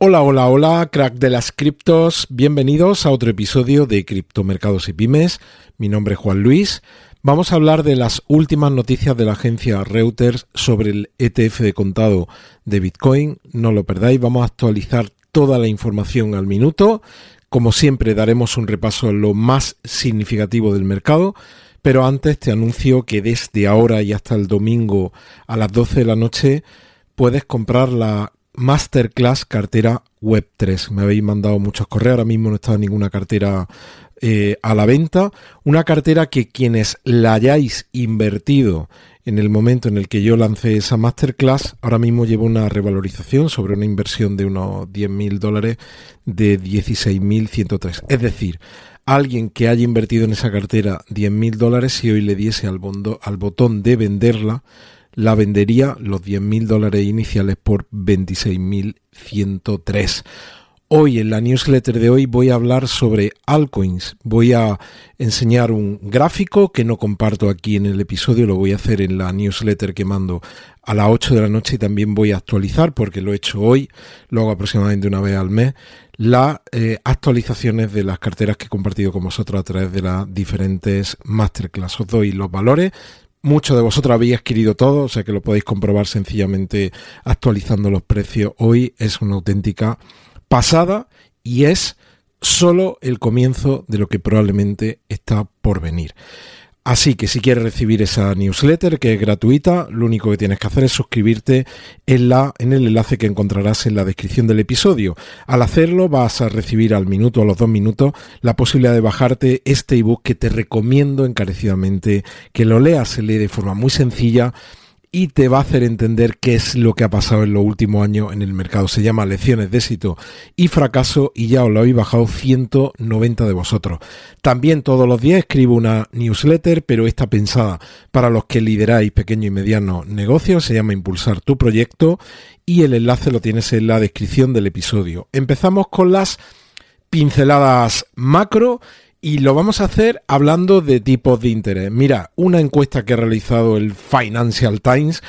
Hola, hola, hola, crack de las criptos. Bienvenidos a otro episodio de Criptomercados y Pymes. Mi nombre es Juan Luis. Vamos a hablar de las últimas noticias de la agencia Reuters sobre el ETF de contado de Bitcoin. No lo perdáis, vamos a actualizar toda la información al minuto. Como siempre, daremos un repaso a lo más significativo del mercado. Pero antes te anuncio que desde ahora y hasta el domingo a las 12 de la noche puedes comprar la Masterclass cartera Web3. Me habéis mandado muchos correos, ahora mismo no está ninguna cartera eh, a la venta. Una cartera que quienes la hayáis invertido en el momento en el que yo lancé esa masterclass, ahora mismo lleva una revalorización sobre una inversión de unos 10.000 dólares de 16.103. Es decir, alguien que haya invertido en esa cartera 10.000 dólares, si hoy le diese al, al botón de venderla, la vendería los 10.000 dólares iniciales por 26.103. Hoy en la newsletter de hoy voy a hablar sobre altcoins. Voy a enseñar un gráfico que no comparto aquí en el episodio, lo voy a hacer en la newsletter que mando a las 8 de la noche y también voy a actualizar, porque lo he hecho hoy, luego aproximadamente una vez al mes, las eh, actualizaciones de las carteras que he compartido con vosotros a través de las diferentes masterclass. Os doy los valores, Muchos de vosotros habéis adquirido todo, o sea que lo podéis comprobar sencillamente actualizando los precios. Hoy es una auténtica pasada y es solo el comienzo de lo que probablemente está por venir. Así que si quieres recibir esa newsletter que es gratuita, lo único que tienes que hacer es suscribirte en, la, en el enlace que encontrarás en la descripción del episodio. Al hacerlo vas a recibir al minuto a los dos minutos la posibilidad de bajarte este ebook que te recomiendo encarecidamente que lo leas. Se lee de forma muy sencilla y te va a hacer entender qué es lo que ha pasado en los últimos años en el mercado. Se llama Lecciones de éxito y fracaso y ya os lo habéis bajado 190 de vosotros. También todos los días escribo una newsletter, pero está pensada para los que lideráis pequeño y mediano negocios. Se llama Impulsar tu proyecto y el enlace lo tienes en la descripción del episodio. Empezamos con las pinceladas macro y lo vamos a hacer hablando de tipos de interés. Mira, una encuesta que ha realizado el Financial Times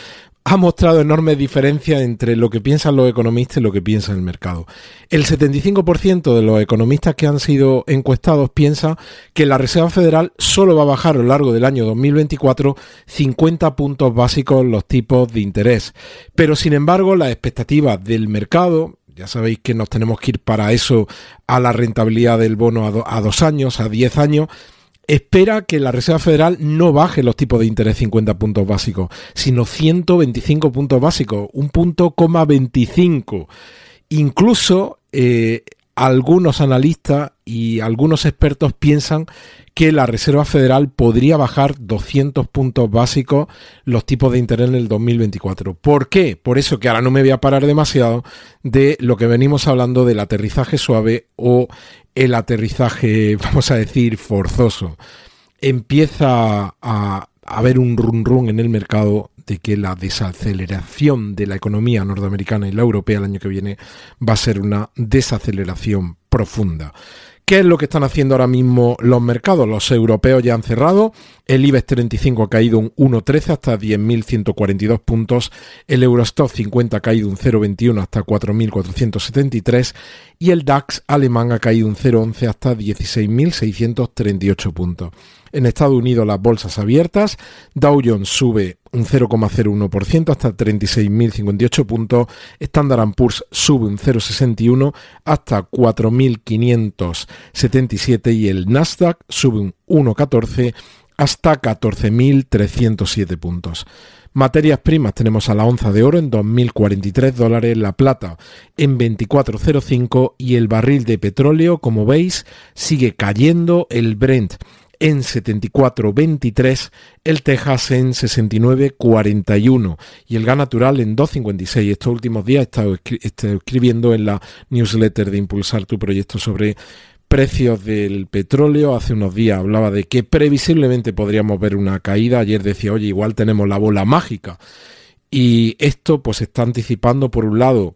ha mostrado enormes diferencias entre lo que piensan los economistas y lo que piensa el mercado. El 75% de los economistas que han sido encuestados piensa que la Reserva Federal solo va a bajar a lo largo del año 2024 50 puntos básicos los tipos de interés. Pero sin embargo, las expectativas del mercado, ya sabéis que nos tenemos que ir para eso a la rentabilidad del bono a, dos años, a diez años. Espera que la Reserva Federal no baje los tipos de interés 50 puntos básicos, sino 125 puntos básicos, un punto coma 25. Incluso eh, algunos analistas y algunos expertos piensan que la Reserva Federal podría bajar 200 puntos básicos los tipos de interés en el 2024. ¿Por qué? Por eso que ahora no me voy a parar demasiado de lo que venimos hablando del aterrizaje suave o el aterrizaje, vamos a decir, forzoso. Empieza a haber un run run en el mercado de que la desaceleración de la economía norteamericana y la europea el año que viene va a ser una desaceleración profunda. ¿Qué es lo que están haciendo ahora mismo los mercados? Los europeos ya han cerrado, el IBEX 35 ha caído un 1,13 hasta 10.142 puntos, el Eurostock 50 ha caído un 0,21 hasta 4.473 y el DAX alemán ha caído un 0,11 hasta 16.638 puntos. En Estados Unidos las bolsas abiertas, Dow Jones sube un 0,01% hasta 36.058 puntos, Standard Poor's sube un 0,61 hasta 4.577 y el Nasdaq sube un 1,14 hasta 14.307 puntos. Materias primas tenemos a la onza de oro en 2.043 dólares, la plata en 24.05 y el barril de petróleo, como veis, sigue cayendo. El Brent en 74.23, el Texas en 69.41 y el gas natural en 2.56. Estos últimos días he estado, escribiendo en la newsletter de Impulsar tu proyecto sobre precios del petróleo. Hace unos días hablaba de que previsiblemente podríamos ver una caída. Ayer decía, oye, igual tenemos la bola mágica. Y esto pues está anticipando por un lado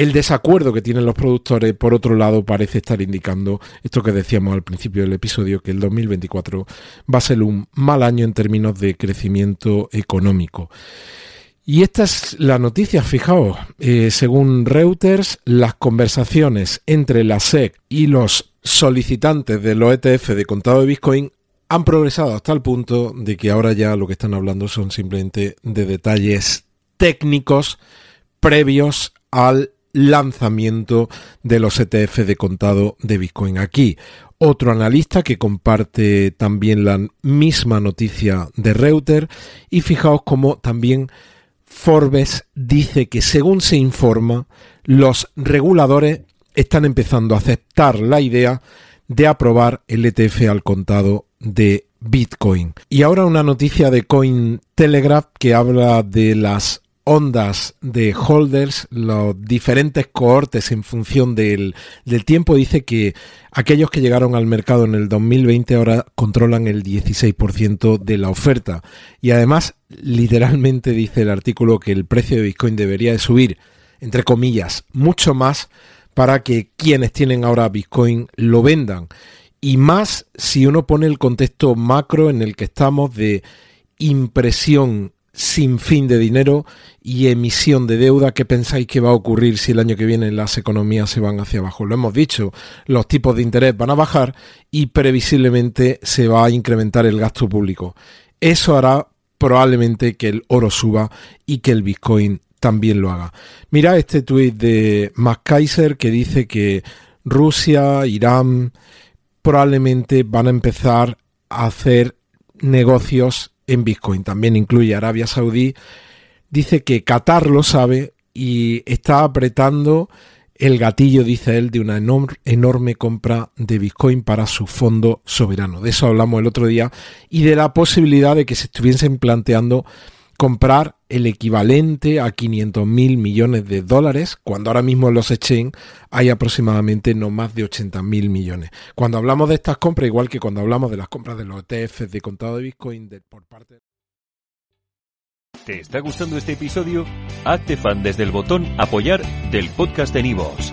el desacuerdo que tienen los productores, por otro lado, parece estar indicando esto que decíamos al principio del episodio, que el 2024 va a ser un mal año en términos de crecimiento económico. Y esta es la noticia, fijaos, eh, según Reuters, las conversaciones entre la SEC y los solicitantes de los ETF de contado de Bitcoin han progresado hasta el punto de que ahora ya lo que están hablando son simplemente de detalles técnicos previos al lanzamiento de los ETF de contado de Bitcoin. Aquí otro analista que comparte también la misma noticia de Reuters y fijaos cómo también Forbes dice que según se informa, los reguladores están empezando a aceptar la idea de aprobar el ETF al contado de Bitcoin. Y ahora una noticia de Cointelegraph que habla de las ondas de holders, los diferentes cohortes en función del, tiempo, dice que aquellos que llegaron al mercado en el 2020 ahora controlan el 16% de la oferta. Y además, literalmente dice el artículo que el precio de Bitcoin debería de subir, entre comillas, mucho más para que quienes tienen ahora Bitcoin lo vendan. Y más si uno pone el contexto macro en el que estamos de impresión sin fin de dinero y emisión de deuda. ¿Qué pensáis que va a ocurrir si el año que viene las economías se van hacia abajo? Lo hemos dicho, los tipos de interés van a bajar y previsiblemente se va a incrementar el gasto público. Eso hará probablemente que el oro suba y que el Bitcoin también lo haga. Mira este tuit de Max Kaiser que dice que Rusia, Irán probablemente van a empezar a hacer negocios en Bitcoin. También incluye Arabia Saudí. Dice que Qatar lo sabe y está apretando el gatillo, dice él, de una enorme compra de Bitcoin para su fondo soberano. De eso hablamos el otro día y de la posibilidad de que se estuviesen planteando comprar el equivalente a 500 mil millones de dólares, cuando ahora mismo en los exchange hay aproximadamente no más de 80 mil millones. Cuando hablamos de estas compras, igual que cuando hablamos de las compras de los ETFs de contado de Bitcoin por parte ¿Te está gustando este episodio? Hazte fan desde el botón apoyar del podcast de.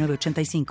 85